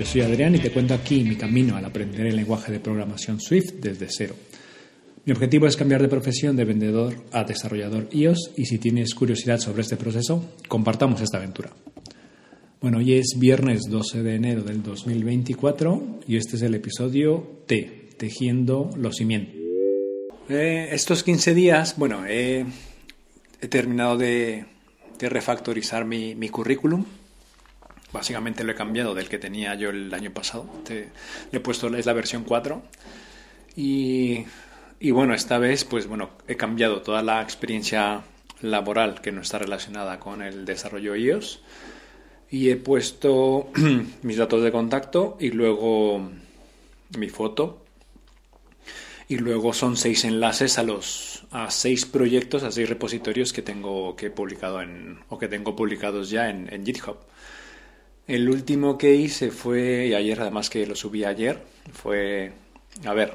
Yo soy Adrián y te cuento aquí mi camino al aprender el lenguaje de programación Swift desde cero. Mi objetivo es cambiar de profesión de vendedor a desarrollador iOS y si tienes curiosidad sobre este proceso, compartamos esta aventura. Bueno, hoy es viernes 12 de enero del 2024 y este es el episodio T, Tejiendo los cimientos. Eh, estos 15 días, bueno, he terminado de, refactorizar mi, currículum. Básicamente lo he cambiado del que tenía yo el año pasado. le he puesto, es la versión 4. Y, bueno, esta vez, pues bueno, he cambiado toda la experiencia laboral que no está relacionada con el desarrollo iOS y he puesto mis datos de contacto y luego mi foto y luego son seis enlaces a los a seis proyectos a seis repositorios que tengo que he publicado en o que tengo publicados ya en GitHub el último que hice fue y ayer además que lo subí ayer fue a ver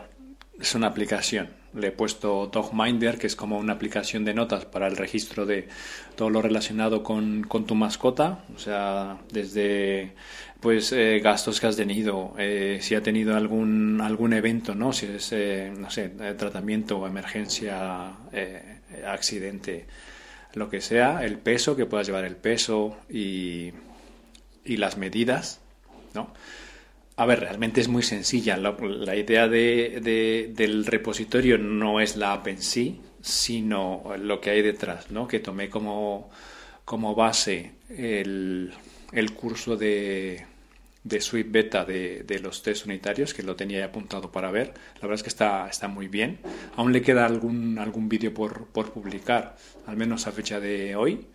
es una aplicación le he puesto Dogminder, que es como una aplicación de notas para el registro de todo lo relacionado con, tu mascota, o sea, desde pues eh, gastos que has tenido, eh, si ha tenido algún algún evento, ¿no? Si es, eh, no sé, tratamiento, emergencia, accidente, lo que sea, el peso, que puedas llevar el peso y, y las medidas, ¿no? A ver, realmente es muy sencilla. La, idea de, del repositorio no es la app en sí, sino lo que hay detrás, ¿no? Que tomé como, como base el, el curso de, de Swift Beta de, de, los test unitarios, que lo tenía apuntado para ver. La verdad es que está, está muy bien. Aún le queda algún, algún vídeo por, por publicar, al menos a fecha de hoy.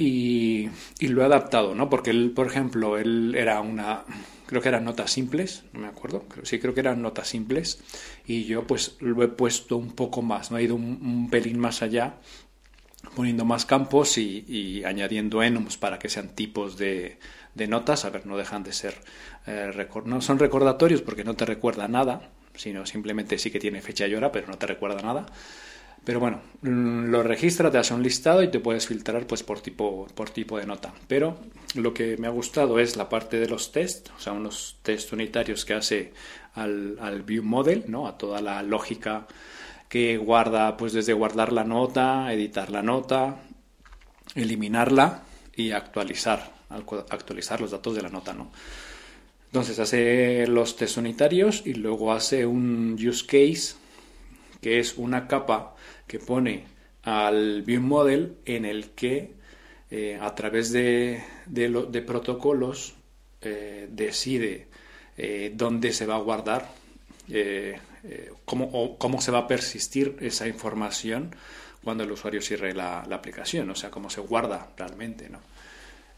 Y, y, lo he adaptado, ¿no? Porque él, por ejemplo, él era una creo que eran notas simples, no me acuerdo, sí creo que eran notas simples y yo pues lo he puesto un poco más, no he ido un, pelín más allá poniendo más campos y, añadiendo enums para que sean tipos de, notas, a ver, no dejan de ser, eh, no son recordatorios porque no te recuerda nada, sino simplemente sí que tiene fecha y hora, pero no te recuerda nada. Pero bueno, mm, lo registra, te hace un listado y te puedes filtrar pues por tipo, por tipo de nota. Pero lo que me ha gustado es la parte de los test, o sea, unos test unitarios que hace al, al view model, ¿no? A toda la lógica que guarda, pues desde guardar la nota, editar la nota, eliminarla y actualizar, actualizar los datos de la nota, ¿no? Entonces hace los test unitarios y luego hace un use case que es una capa que pone al View Model en el que eh, a través de, de, protocolos eh, decide eh, dónde se va a guardar, cómo, cómo se va a persistir esa información cuando el usuario cierre la, aplicación, o sea, cómo se guarda realmente. ¿no?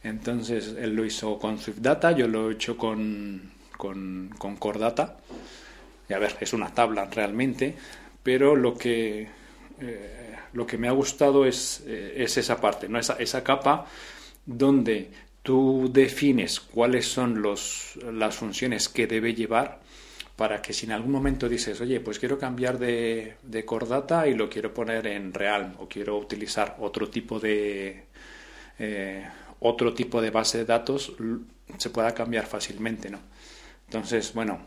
Entonces, él lo hizo con Swift Data, yo lo he hecho con, con, con. Y a ver, es una tabla realmente, pero lo que eh, lo que me ha gustado es, eh, es esa parte, ¿no? esa, esa capa donde tú defines cuáles son los, las funciones que debe llevar para que si en algún momento dices, oye, pues quiero cambiar de, de core data y lo quiero poner en real o quiero utilizar otro tipo de eh, otro tipo de base de datos, se pueda cambiar fácilmente, ¿no? Entonces, bueno,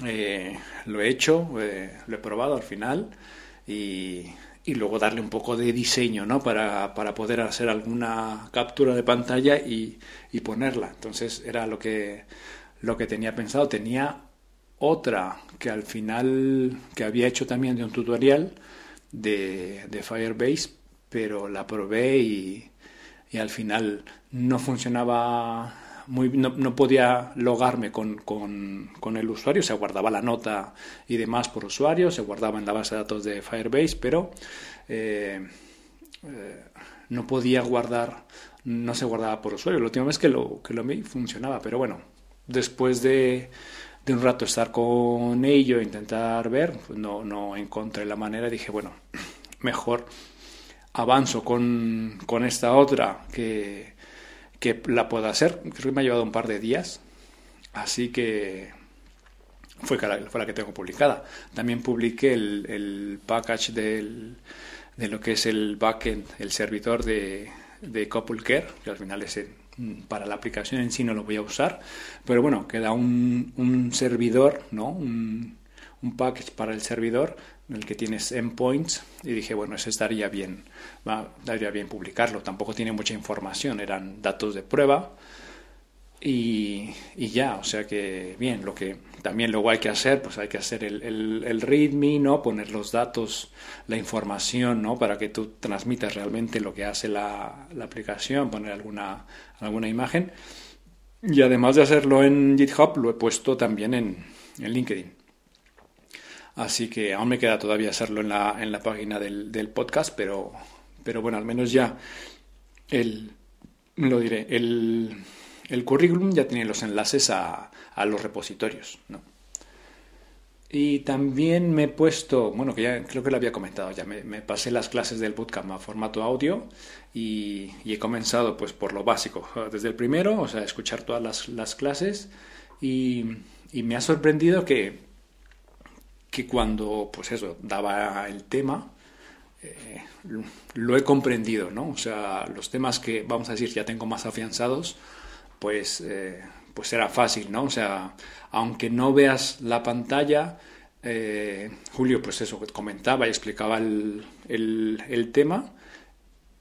lo he hecho, lo he probado al final y, luego darle un poco de diseño ¿no? para, poder hacer alguna captura de pantalla y, ponerla. Entonces era lo que, lo que tenía pensado. Tenía otra que al final, que había hecho también de un tutorial de, Firebase, pero la probé y al final no funcionaba no, podía logarme con, con, el usuario, se guardaba la nota y demás por usuario, se guardaba en la base de datos de Firebase, pero eh, eh, no podía guardar, no se guardaba por usuario. La última vez que lo, que lo vi funcionaba, pero bueno, después de, de un rato estar con ello, intentar ver, pues no, no encontré la manera, dije, bueno, mejor avanzo con, con esta otra que que la pueda hacer. Creo que me ha llevado un par de días, así que fue fue la que tengo publicada. También publiqué el, el package del, de lo que es el backend, el servidor de, de Couple Care, que al final es mm, para la aplicación en sí no lo voy a usar, pero bueno, queda un, un servidor, ¿no? Un package para el servidor en el que tienes endpoints y dije, bueno, eso estaría bien, va, estaría bien publicarlo. Tampoco tiene mucha información, eran datos de prueba y, y, ya, o sea que bien, lo que también luego hay que hacer, pues hay que hacer el, el, el, readme, ¿no? Poner los datos, la información, ¿no? Para que tú transmitas realmente lo que hace la, la aplicación, poner alguna, alguna imagen. Y además de hacerlo en GitHub, lo he puesto también en, en LinkedIn. Así que aún me queda todavía hacerlo en la, en la página del, del podcast, pero, pero bueno, al menos ya el, lo diré, el, el currículum ya tiene los enlaces a, a los repositorios, ¿no? Y también me he puesto, bueno, que ya creo que lo había comentado, ya me, me pasé las clases del bootcamp a formato audio y, y, he comenzado pues por lo básico, desde el primero, o sea, escuchar todas las, las clases y, y me ha sorprendido que que cuando, pues eso, daba el tema, eh, lo he comprendido, ¿no? O sea, los temas que, vamos a decir, ya tengo más afianzados, pues, eh, pues era fácil, ¿no? O sea, aunque no veas la pantalla, eh, Julio, pues eso, comentaba y explicaba el, el, tema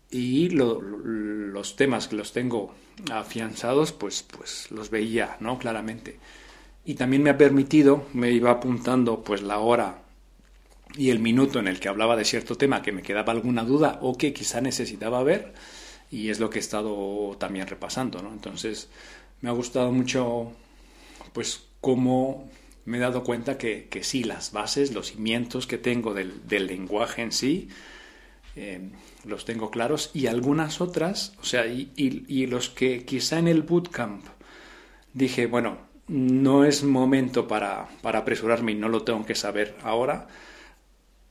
y lo, los temas que los tengo afianzados, pues, pues los veía, ¿no? Claramente y también me ha permitido, me iba apuntando pues la hora y el minuto en el que hablaba de cierto tema que me quedaba alguna duda o que quizá necesitaba ver y es lo que he estado también repasando, ¿no? Entonces me ha gustado mucho pues cómo me he dado cuenta que, que sí, las bases, los cimientos que tengo del, del lenguaje en sí, eh, los tengo claros y algunas otras, o sea, y, y, y los que quizá en el bootcamp dije, bueno, no es momento para, para apresurarme y no lo tengo que saber ahora,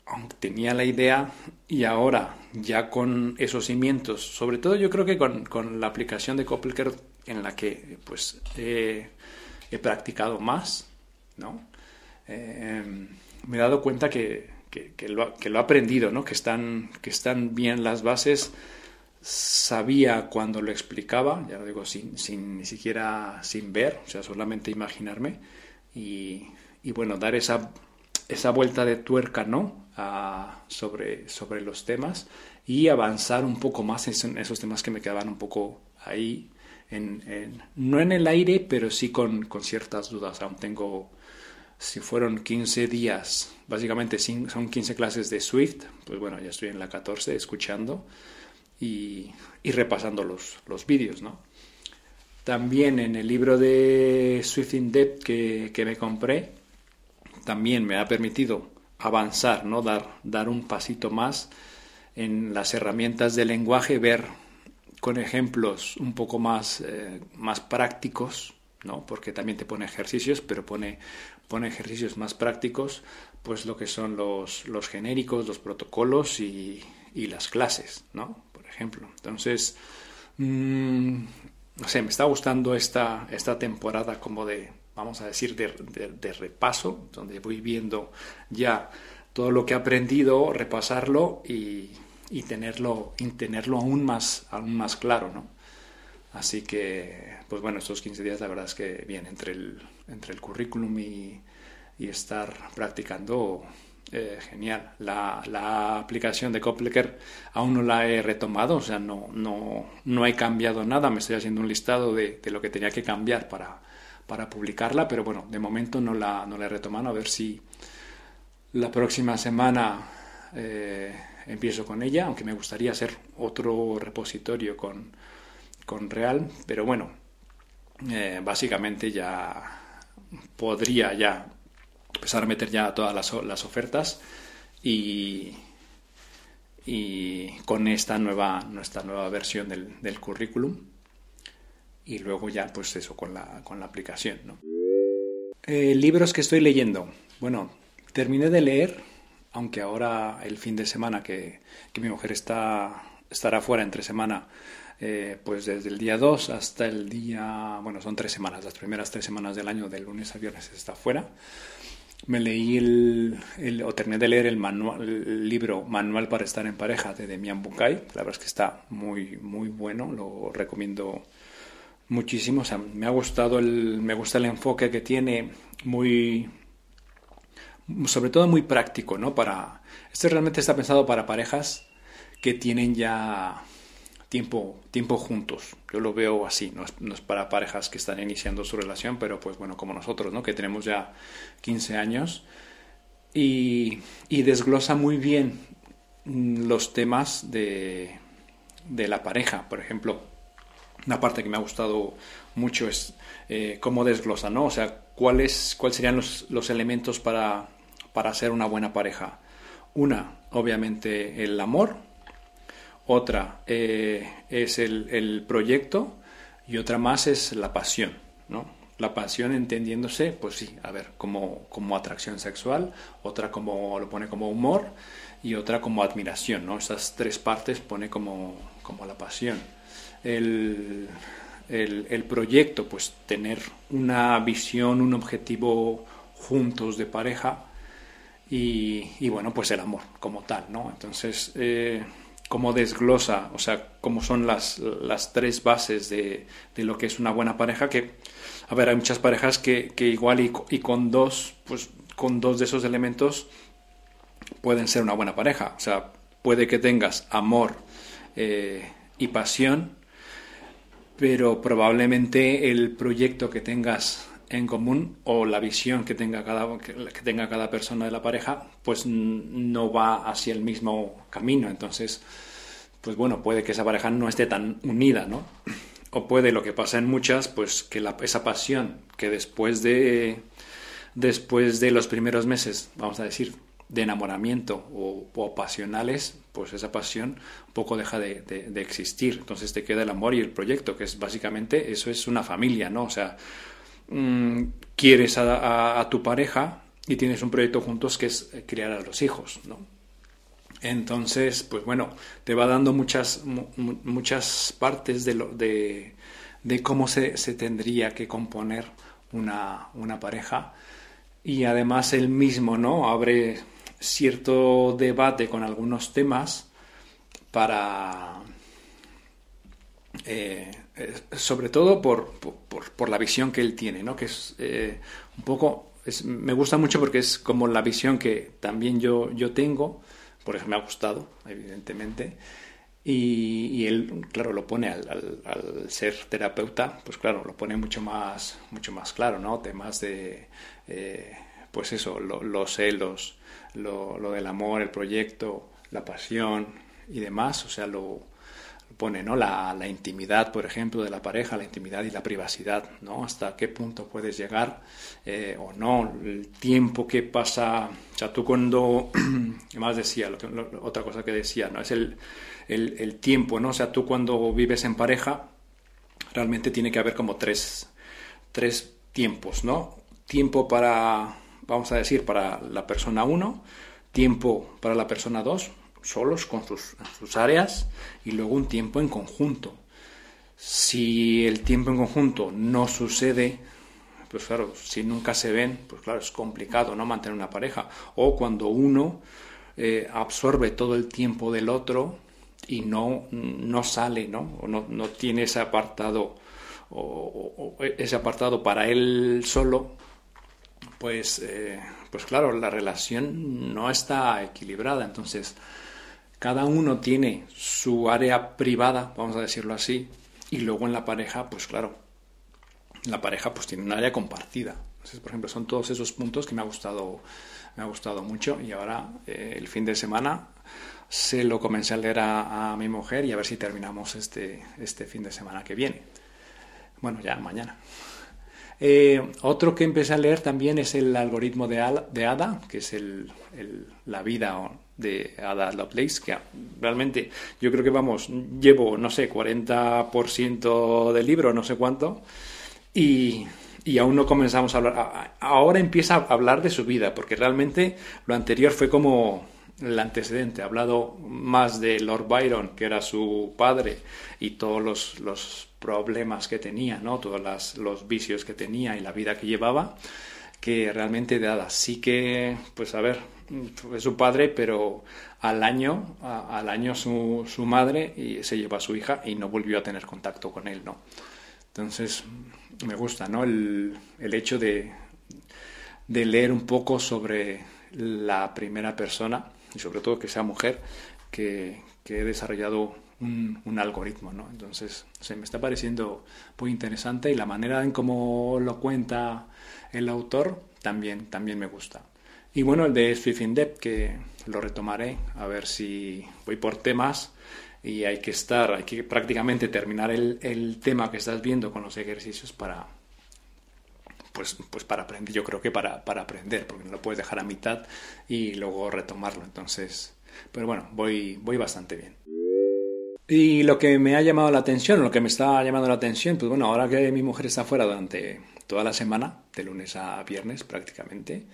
aunque tenía la idea y ahora ya con esos cimientos, sobre todo yo creo que con, con la aplicación de Koppelker en la que pues he, practicado más, ¿no? Eh, me he dado cuenta que, que, que, lo, que, lo, he aprendido, ¿no? que, están, que están bien las bases sabía cuando lo explicaba, ya lo digo, sin, sin ni siquiera sin ver, o sea, solamente imaginarme y, y bueno, dar esa, esa vuelta de tuerca, ¿no? Sobre, sobre los temas y avanzar un poco más en esos temas que me quedaban un poco ahí, en, en, no en el aire, pero sí con, con ciertas dudas. Aún tengo, si fueron 15 días, básicamente son 15 clases de Swift, pues bueno, ya estoy en la 14 escuchando y, y repasando los, los vídeos, ¿no? También en el libro de Swift in Depth que, que, me compré, también me ha permitido avanzar, ¿no? Dar, dar un pasito más en las herramientas de lenguaje, ver con ejemplos un poco más, eh, más prácticos, ¿no? Porque también te pone ejercicios, pero pone, pone ejercicios más prácticos, pues lo que son los, los genéricos, los protocolos y, y las clases, ¿no? Ejemplo. Entonces, mmm, no sé, me está gustando esta, esta temporada como de, vamos a decir, de, repaso, donde voy viendo ya todo lo que he aprendido, repasarlo y, y tenerlo, tenerlo aún, más, aún más claro, ¿no? Así que, pues bueno, estos 15 días la verdad es que bien, entre el, entre el currículum y, y estar practicando eh, genial. La, la, aplicación de Koppelker aún no la he retomado, o sea, no, no, no he cambiado nada. Me estoy haciendo un listado de, de, lo que tenía que cambiar para, para publicarla, pero bueno, de momento no la, no la he retomado. A ver si la próxima semana eh, empiezo con ella, aunque me gustaría hacer otro repositorio con, con Real, pero bueno, eh, básicamente ya podría ya empezar a meter ya todas las, las ofertas y, y, con esta nueva, nuestra nueva versión del, del, currículum y luego ya pues eso con la, con la aplicación. ¿no? Eh, libros que estoy leyendo. Bueno, terminé de leer, aunque ahora el fin de semana que, que mi mujer está, estará fuera entre semana, eh, pues desde el día 2 hasta el día, bueno, son tres semanas, las primeras tres semanas del año, de lunes a viernes está fuera me leí el, el, o terminé de leer el, manual, el libro Manual para estar en pareja de Demian Bukai. La verdad es que está muy, muy bueno, lo recomiendo muchísimo. O sea, me ha gustado el, me gusta el enfoque que tiene, muy, sobre todo muy práctico, ¿no? Para, este realmente está pensado para parejas que tienen ya tiempo, tiempo juntos. Yo lo veo así, no es, para parejas que están iniciando su relación, pero pues bueno, como nosotros, ¿no? Que tenemos ya 15 años y, desglosa muy bien los temas de, de la pareja. Por ejemplo, una parte que me ha gustado mucho es eh, cómo desglosa, ¿no? O sea, cuáles cuáles serían los, los elementos para, para ser una buena pareja. Una, obviamente, el amor. Otra eh, es el, el, proyecto. Y otra más es la pasión, ¿no? La pasión entendiéndose, pues sí, a ver, como, como atracción sexual. Otra como lo pone como humor. Y otra como admiración, ¿no? Esas tres partes pone como, como la pasión el, el, proyecto, pues tener una visión, un objetivo juntos de pareja y, bueno, pues el amor como tal, ¿no? Entonces, eh, cómo desglosa, o sea, cómo son las, las tres bases de, de, lo que es una buena pareja, que, a ver, hay muchas parejas que, que igual y, y, con dos, pues con dos de esos elementos pueden ser una buena pareja, o sea, puede que tengas amor eh, y pasión, pero probablemente el proyecto que tengas en común o la visión que tenga cada que tenga cada persona de la pareja pues no va hacia el mismo camino entonces pues bueno puede que esa pareja no esté tan unida no o puede lo que pasa en muchas pues que esa pasión que después de después de los primeros meses vamos a decir de enamoramiento o, pasionales, pues esa pasión poco deja de, existir. Entonces te queda el amor y el proyecto, que es básicamente eso es una familia, ¿no? O sea, mm, quieres a, tu pareja y tienes un proyecto juntos que es criar a los hijos, ¿no? Entonces, pues bueno, te va dando muchas, muchas partes de, cómo se, se, tendría que componer una, una pareja y además él mismo, ¿no? Abre cierto debate con algunos temas para eh, eh, sobre todo por, por, la visión que él tiene, ¿no? que es eh, un poco, me gusta mucho porque es como la visión que también yo, yo tengo, por eso me ha gustado, evidentemente, y, él, claro, lo pone al, al, ser terapeuta, pues claro, lo pone mucho más, mucho más claro, ¿no? Temas de, pues eso, los celos, lo, lo, del amor, el proyecto, la pasión y demás, o sea, lo, pone, ¿no? La, la, intimidad, por ejemplo, de la pareja, la intimidad y la privacidad, ¿no? Hasta qué punto puedes llegar eh, o no, el tiempo que pasa, o sea, tú cuando, más decía, otra cosa que decía, ¿no? Es el, el, el, tiempo, ¿no? O sea, tú cuando vives en pareja, realmente tiene que haber como tres, tres tiempos, ¿no? Tiempo para vamos a decir, para la persona 1, tiempo para la persona 2, solos con sus, sus áreas, y luego un tiempo en conjunto. Si el tiempo en conjunto no sucede, pues claro, si nunca se ven, pues claro, es complicado no mantener una pareja. O cuando uno eh, absorbe todo el tiempo del otro y no, no sale, ¿no? O no, no tiene ese apartado, o, ese apartado para él solo, pues, eh, pues claro, la relación no está equilibrada. Entonces, cada uno tiene su área privada, vamos a decirlo así, y luego en la pareja, pues claro, la pareja pues tiene un área compartida. Entonces, por ejemplo, son todos esos puntos que me ha gustado, me ha gustado mucho y ahora eh, el fin de semana se lo comencé a leer a, mi mujer y a ver si terminamos este, este fin de semana que viene. Bueno, ya mañana. Eh, otro que empecé a leer también es el algoritmo de, Ada, que es la vida de Ada Lovelace, que realmente yo creo que vamos, llevo, no sé, 40% del libro, no sé cuánto, y, y aún no comenzamos a hablar. Ahora empieza a hablar de su vida, porque realmente lo anterior fue como el antecedente, ha hablado más de Lord Byron, que era su padre, y todos los, los problemas que tenía, ¿no? todos las, los vicios que tenía y la vida que llevaba, que realmente de Ada. Sí que, pues a ver, fue su padre, pero al año, al año su, su madre y se llevó a su hija y no volvió a tener contacto con él, ¿no? Entonces, me gusta, ¿no? El, el hecho de, de leer un poco sobre la primera persona y sobre todo que sea mujer que, que he desarrollado un, un, algoritmo, ¿no? Entonces, se me está pareciendo muy interesante y la manera en cómo lo cuenta el autor también, también me gusta. Y bueno, el de Swift in que lo retomaré, a ver si voy por temas y hay que estar, hay que prácticamente terminar el, el tema que estás viendo con los ejercicios para, pues, pues para aprender, yo creo que para, para aprender, porque no lo puedes dejar a mitad y luego retomarlo. Entonces, pero bueno, voy, voy bastante bien. Y lo que me ha llamado la atención, lo que me está llamando la atención, pues bueno, ahora que mi mujer está fuera durante toda la semana, de lunes a viernes prácticamente,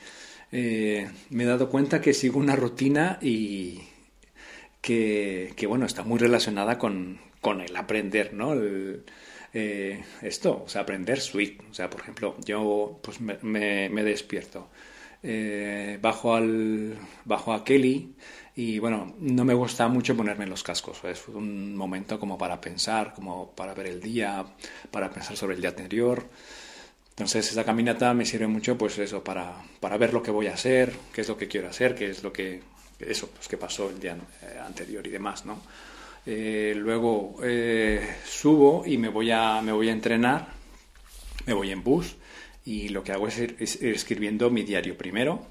eh, me he dado cuenta que sigo una rutina y que, bueno, está muy relacionada con, el aprender, ¿no? El, eh, esto, o sea, aprender Swift. O sea, por ejemplo, yo pues me, me, despierto, eh, bajo, al, bajo a Kelly y bueno, no me gusta mucho ponerme los cascos. Es un momento como para pensar, como para ver el día, para pensar sobre el día anterior. Entonces esa caminata me sirve mucho pues eso, para, para ver lo que voy a hacer, qué es lo que quiero hacer, qué es lo que, eso, pues que pasó el día eh, anterior y demás, ¿no? Eh, luego eh, subo y me voy, a, me voy a entrenar, me voy en bus y lo que hago es ir, es ir escribiendo mi diario primero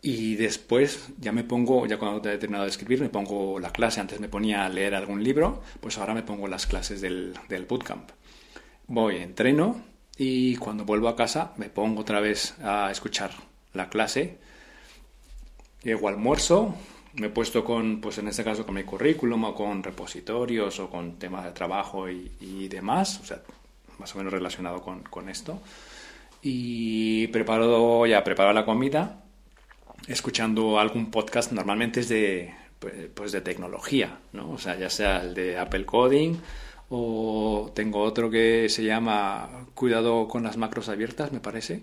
y después ya me pongo, ya cuando he terminado de escribir, me pongo la clase. Antes me ponía a leer algún libro, pues ahora me pongo las clases del, del bootcamp. Voy, entreno y cuando vuelvo a casa me pongo otra vez a escuchar la clase. Llego almuerzo, me he puesto con, pues en este caso con mi currículum o con repositorios o con temas de trabajo y, y demás, o sea, más o menos relacionado con, con, esto. Y preparo, ya preparo la comida, escuchando algún podcast, normalmente es de, pues de tecnología, ¿no? O sea, ya sea el de Apple Coding o tengo otro que se llama Cuidado con las macros abiertas, me parece.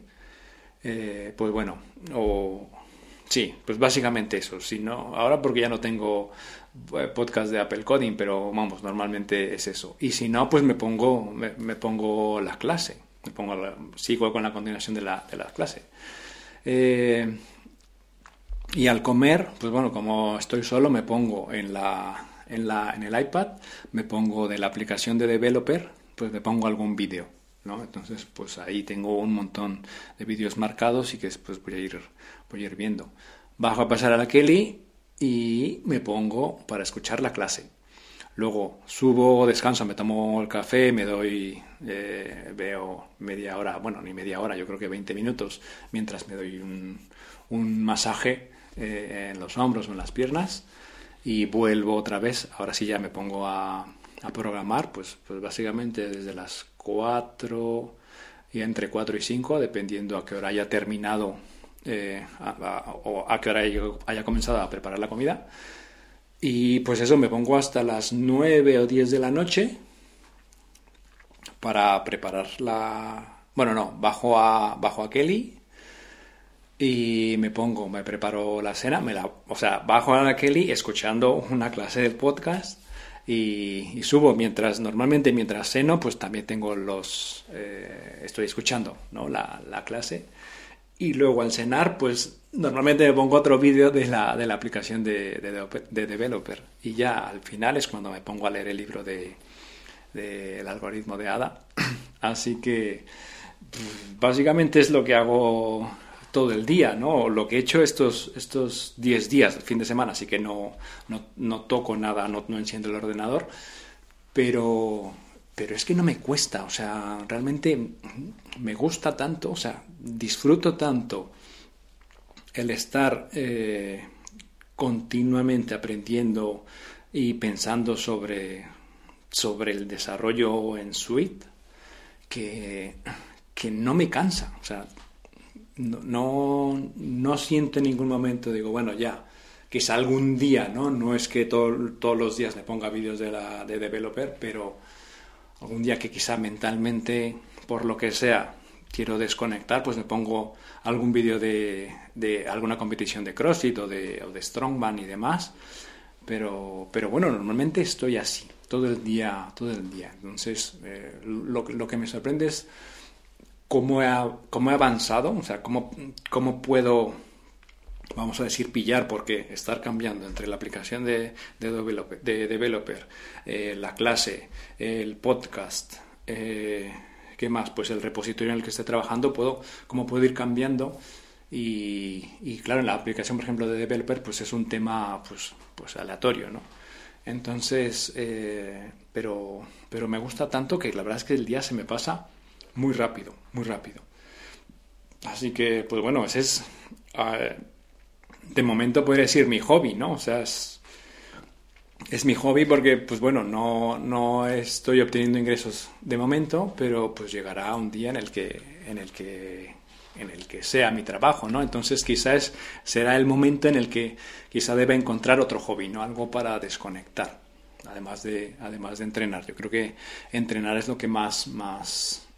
Eh, pues bueno, o Sí, pues básicamente eso. Si no, ahora porque ya no tengo eh, podcast de Apple Coding, pero vamos, normalmente es eso. Y si no, pues me pongo, me, me pongo la clase. Me pongo la, sigo con la continuación de la, de la clase. Eh, y al comer, pues bueno, como estoy solo, me pongo en la, en el iPad, me pongo de la aplicación de developer, pues me pongo algún vídeo. ¿no? Entonces, pues ahí tengo un montón de vídeos marcados y que después voy a ir voy a ir viendo. Bajo a pasar a la Kelly y me pongo para escuchar la clase. Luego subo, descanso, me tomo el café, me doy, eh, veo media hora, bueno, ni media hora, yo creo que 20 minutos, mientras me doy un, un masaje eh, en los hombros o en las piernas y vuelvo otra vez. Ahora sí ya me pongo a, a programar, pues, pues básicamente desde las 4 y entre 4 y 5, dependiendo a qué hora haya terminado eh, o a qué hora haya comenzado a preparar la comida. Y pues eso, me pongo hasta las 9 o 10 de la noche para preparar la... Bueno, no, bajo a, bajo a Kelly y me pongo, me preparo la cena, me la, o sea, bajo a la Kelly escuchando una clase de podcast y, subo mientras, normalmente mientras ceno, pues también tengo los, eh, estoy escuchando, ¿no? La, la clase y luego al cenar, pues normalmente me pongo otro vídeo de la, de la aplicación de, de, de, Developer. Y ya al final es cuando me pongo a leer el libro del de, algoritmo de ADA. Así que pues, básicamente es lo que hago todo el día, ¿no? Lo que he hecho estos, estos 10 días, el fin de semana, así que no, no, no toco nada, no, no enciendo el ordenador, pero pero es que no me cuesta, o sea, realmente me gusta tanto, o sea, disfruto tanto el estar eh, continuamente aprendiendo y pensando sobre, sobre el desarrollo en Suite que, que no me cansa, o sea, no, no, siento en ningún momento, digo, bueno, ya, quizá algún día, ¿no? No es que todo, todos los días me ponga vídeos de, la, de developer, pero algún día que quizá mentalmente, por lo que sea, quiero desconectar, pues me pongo algún vídeo de, de, alguna competición de CrossFit o de, o de Strongman y demás. Pero, pero bueno, normalmente estoy así. todo el día, todo el día. Entonces, eh, lo, que me sorprende es cómo he, cómo he avanzado, o sea, cómo, cómo puedo vamos a decir pillar, porque estar cambiando entre la aplicación de, de developer, de developer eh, la clase, el podcast, eh, ¿qué más? Pues el repositorio en el que esté trabajando, puedo, cómo puedo ir cambiando. Y, y, claro, en la aplicación, por ejemplo, de developer, pues es un tema pues, pues aleatorio, ¿no? Entonces, eh, pero, pero me gusta tanto que la verdad es que el día se me pasa muy rápido, muy rápido. Así que, pues bueno, ese es de momento podría decir mi hobby, ¿no? O sea, es, es mi hobby porque, pues bueno, no, no estoy obteniendo ingresos de momento, pero pues llegará un día en el que, en el que, en el que sea mi trabajo, ¿no? Entonces quizás será el momento en el que quizá deba encontrar otro hobby, ¿no? Algo para desconectar, además de, además de entrenar. Yo creo que entrenar es lo que más, más,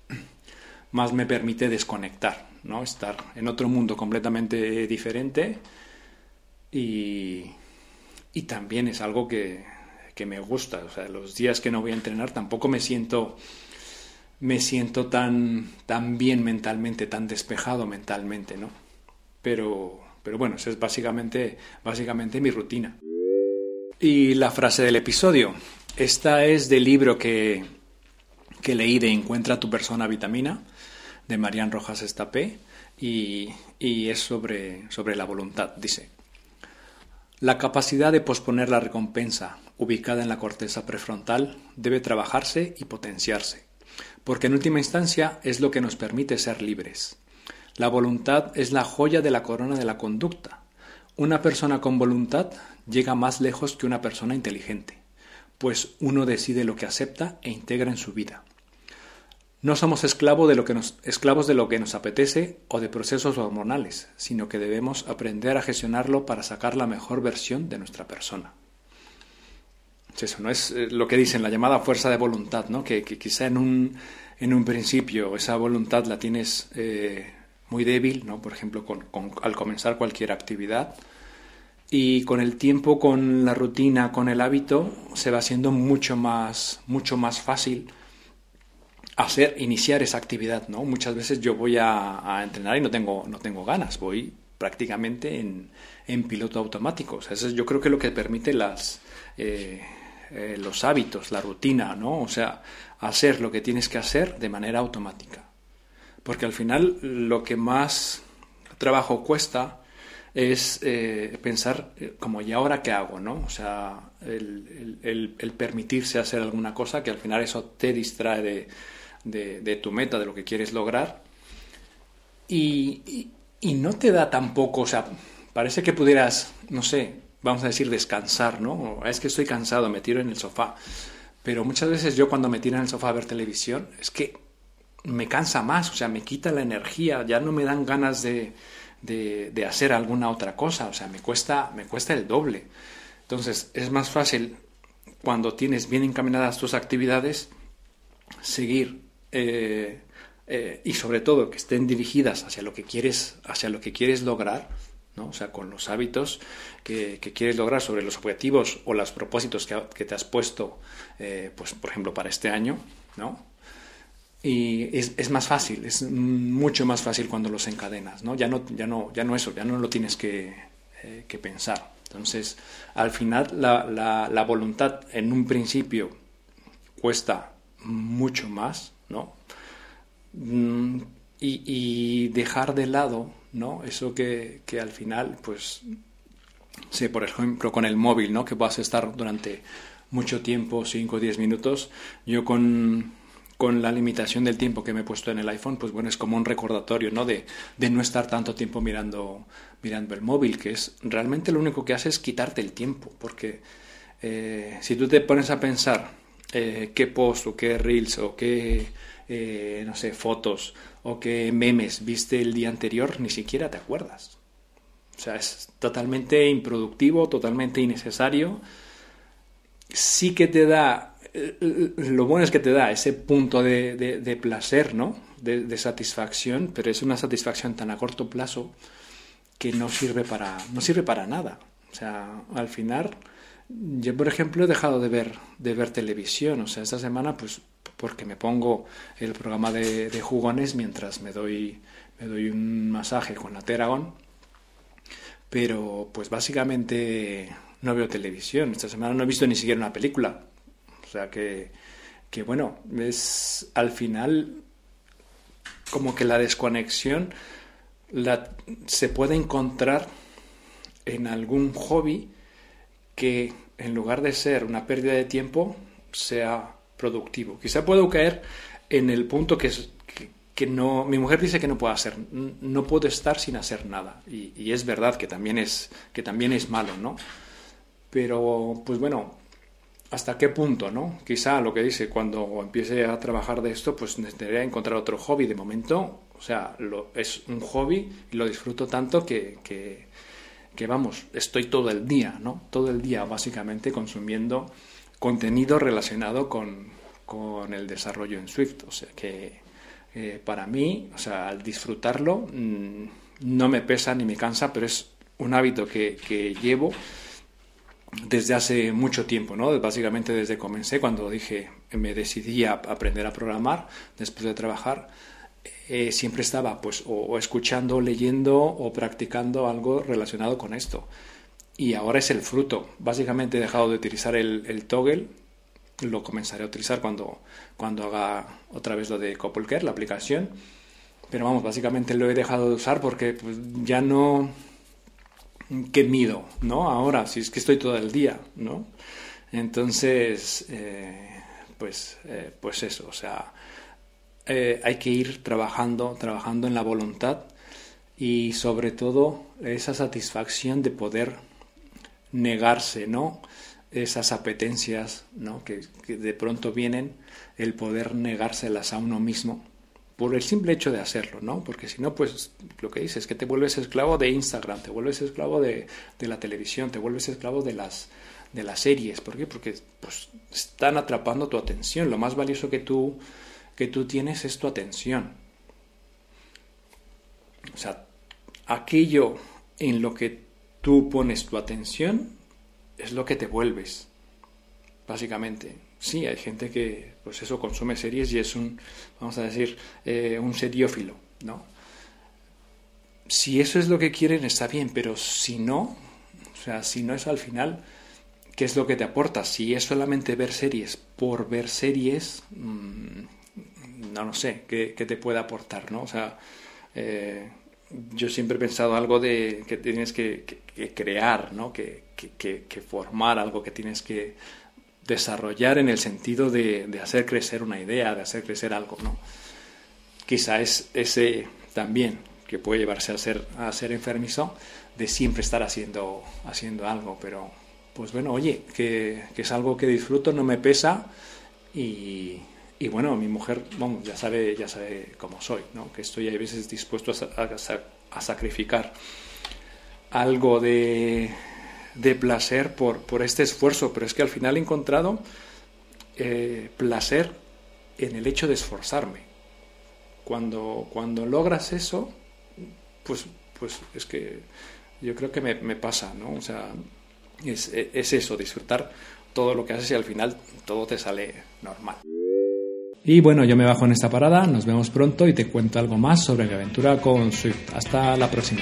más me permite desconectar, ¿no? Estar en otro mundo completamente diferente y, y también es algo que, que, me gusta. O sea, los días que no voy a entrenar tampoco me siento, me siento tan, tan bien mentalmente, tan despejado mentalmente, ¿no? Pero, pero bueno, esa es básicamente, básicamente mi rutina. Y la frase del episodio. Esta es del libro que, que leí de Encuentra tu persona vitamina, de Marian Rojas Estapé, y, y es sobre, sobre la voluntad. Dice, la capacidad de posponer la recompensa, ubicada en la corteza prefrontal, debe trabajarse y potenciarse, porque en última instancia es lo que nos permite ser libres. La voluntad es la joya de la corona de la conducta. Una persona con voluntad llega más lejos que una persona inteligente, pues uno decide lo que acepta e integra en su vida. No somos esclavos de, lo que nos, esclavos de lo que nos apetece o de procesos hormonales, sino que debemos aprender a gestionarlo para sacar la mejor versión de nuestra persona. Eso no es eh, lo que dicen, la llamada fuerza de voluntad, ¿no? que, quizá en un, en un principio esa voluntad la tienes eh, muy débil, ¿no? por ejemplo, al comenzar cualquier actividad, y con el tiempo, con la rutina, con el hábito, se va haciendo mucho más, mucho más fácil hacer, iniciar esa actividad, ¿no? Muchas veces yo voy a, entrenar y no tengo, no tengo ganas, voy prácticamente en, en piloto automático. O sea, eso yo creo que lo que permite las, eh, eh, los hábitos, la rutina, ¿no? O sea, hacer lo que tienes que hacer de manera automática. Porque al final lo que más trabajo cuesta es eh, pensar como y ahora qué hago, ¿no? O sea, el, el, el, permitirse hacer alguna cosa que al final eso te distrae de, de, tu meta, de lo que quieres lograr. Y, no te da tampoco, o sea, parece que pudieras, no sé, vamos a decir descansar, ¿no? Es que estoy cansado, me tiro en el sofá. Pero muchas veces yo cuando me tiro en el sofá a ver televisión, es que me cansa más, o sea, me quita la energía, ya no me dan ganas de, de, hacer alguna otra cosa, o sea, me cuesta, me cuesta el doble. Entonces, es más fácil cuando tienes bien encaminadas tus actividades seguir eh, eh, y sobre todo que estén dirigidas hacia lo que quieres, hacia lo que quieres lograr, ¿no? O sea, con los hábitos que, quieres lograr sobre los objetivos o los propósitos que, te has puesto, eh, pues, por ejemplo, para este año, ¿no? Y es, más fácil, es mucho más fácil cuando los encadenas, ¿no? Ya no, ya no, ya no eso, ya no lo tienes que, que pensar. Entonces, al final, la, la, la voluntad en un principio cuesta mucho más, ¿no? Mm, y, dejar de lado, ¿no? Eso que, que, al final, pues, sé, por ejemplo, con el móvil, ¿no? Que vas a estar durante mucho tiempo, 5 o 10 minutos. Yo con, con la limitación del tiempo que me he puesto en el iPhone, pues bueno, es como un recordatorio, ¿no? De, de, no estar tanto tiempo mirando, mirando el móvil, que es realmente lo único que hace es quitarte el tiempo, porque eh, si tú te pones a pensar eh, qué post o qué reels o qué, eh, no sé, fotos o qué memes viste el día anterior, ni siquiera te acuerdas. O sea, es totalmente improductivo, totalmente innecesario. Sí que te da, eh, lo bueno es que te da ese punto de, de, placer, ¿no? De, de, satisfacción, pero es una satisfacción tan a corto plazo que no sirve para, no sirve para nada. O sea, al final Yo, por ejemplo, he dejado de ver, de ver televisión. O sea, esta semana, pues, porque me pongo el programa de, de jugones mientras me doy, me doy un masaje con la Teragon. Pero, pues, básicamente no veo televisión. Esta semana no he visto ni siquiera una película. O sea que, que bueno, es al final como que la desconexión la, se puede encontrar en algún hobby que en lugar de ser una pérdida de tiempo sea productivo. Quizá puedo caer en el punto que, es, que, no, mi mujer dice que no puedo hacer, no puedo estar sin hacer nada y, y, es verdad que también es que también es malo, ¿no? Pero pues bueno, hasta qué punto, ¿no? Quizá lo que dice, cuando empiece a trabajar de esto, pues necesitaría encontrar otro hobby. De momento, o sea, lo, es un hobby y lo disfruto tanto que, que, que, vamos, estoy todo el día, ¿no? Todo el día básicamente consumiendo contenido relacionado con, con el desarrollo en Swift. O sea, que eh, para mí, o sea, al disfrutarlo, mmm, no me pesa ni me cansa, pero es un hábito que, que llevo desde hace mucho tiempo, ¿no? Básicamente desde que comencé, cuando dije, me decidí a aprender a programar después de trabajar, eh, siempre estaba pues o, escuchando, leyendo o practicando algo relacionado con esto. Y ahora es el fruto. Básicamente he dejado de utilizar el, el toggle, lo comenzaré a utilizar cuando, cuando haga otra vez lo de CoppelCare, la aplicación. Pero vamos, básicamente lo he dejado de usar porque pues, ya no qué mido, ¿no? Ahora, si es que estoy todo el día, ¿no? Entonces, eh, pues, eh, pues eso, o sea, eh, hay que ir trabajando, trabajando en la voluntad y sobre todo esa satisfacción de poder negarse, ¿no? Esas apetencias, ¿no? Que, de pronto vienen, el poder negárselas a uno mismo por el simple hecho de hacerlo, ¿no? Porque si no, pues lo que dices es que te vuelves esclavo de Instagram, te vuelves esclavo de, de, la televisión, te vuelves esclavo de las, de las series. ¿Por qué? Porque pues, están atrapando tu atención. Lo más valioso que tú, que tú tienes es tu atención. O sea, aquello en lo que tú pones tu atención es lo que te vuelves, básicamente sí, hay gente que, pues eso, consume series y es un, vamos a decir, eh, un seriófilo, ¿no? Si eso es lo que quieren, está bien, pero si no, o sea, si no es al final, ¿qué es lo que te aporta? Si es solamente ver series por ver series, mmm, no lo sé, ¿qué, ¿qué, te puede aportar, no? O sea, eh, yo siempre he pensado algo de que tienes que, crear, ¿no? Que, formar algo, que tienes que desarrollar en el sentido de, de, hacer crecer una idea, de hacer crecer algo, ¿no? Quizá es ese también que puede llevarse a ser, a ser enfermizo de siempre estar haciendo, haciendo algo, pero pues bueno, oye, que, que es algo que disfruto, no me pesa y, y bueno, mi mujer bueno, ya, sabe, ya sabe cómo soy, ¿no? que estoy a veces dispuesto a, a, a sacrificar algo de, de placer por, por este esfuerzo, pero es que al final he encontrado eh, placer en el hecho de esforzarme. Cuando, cuando logras eso, pues, pues es que yo creo que me, me pasa, ¿no? O sea, es, es eso, disfrutar todo lo que haces y al final todo te sale normal. Y bueno, yo me bajo en esta parada, nos vemos pronto y te cuento algo más sobre mi aventura con Swift. Hasta la próxima.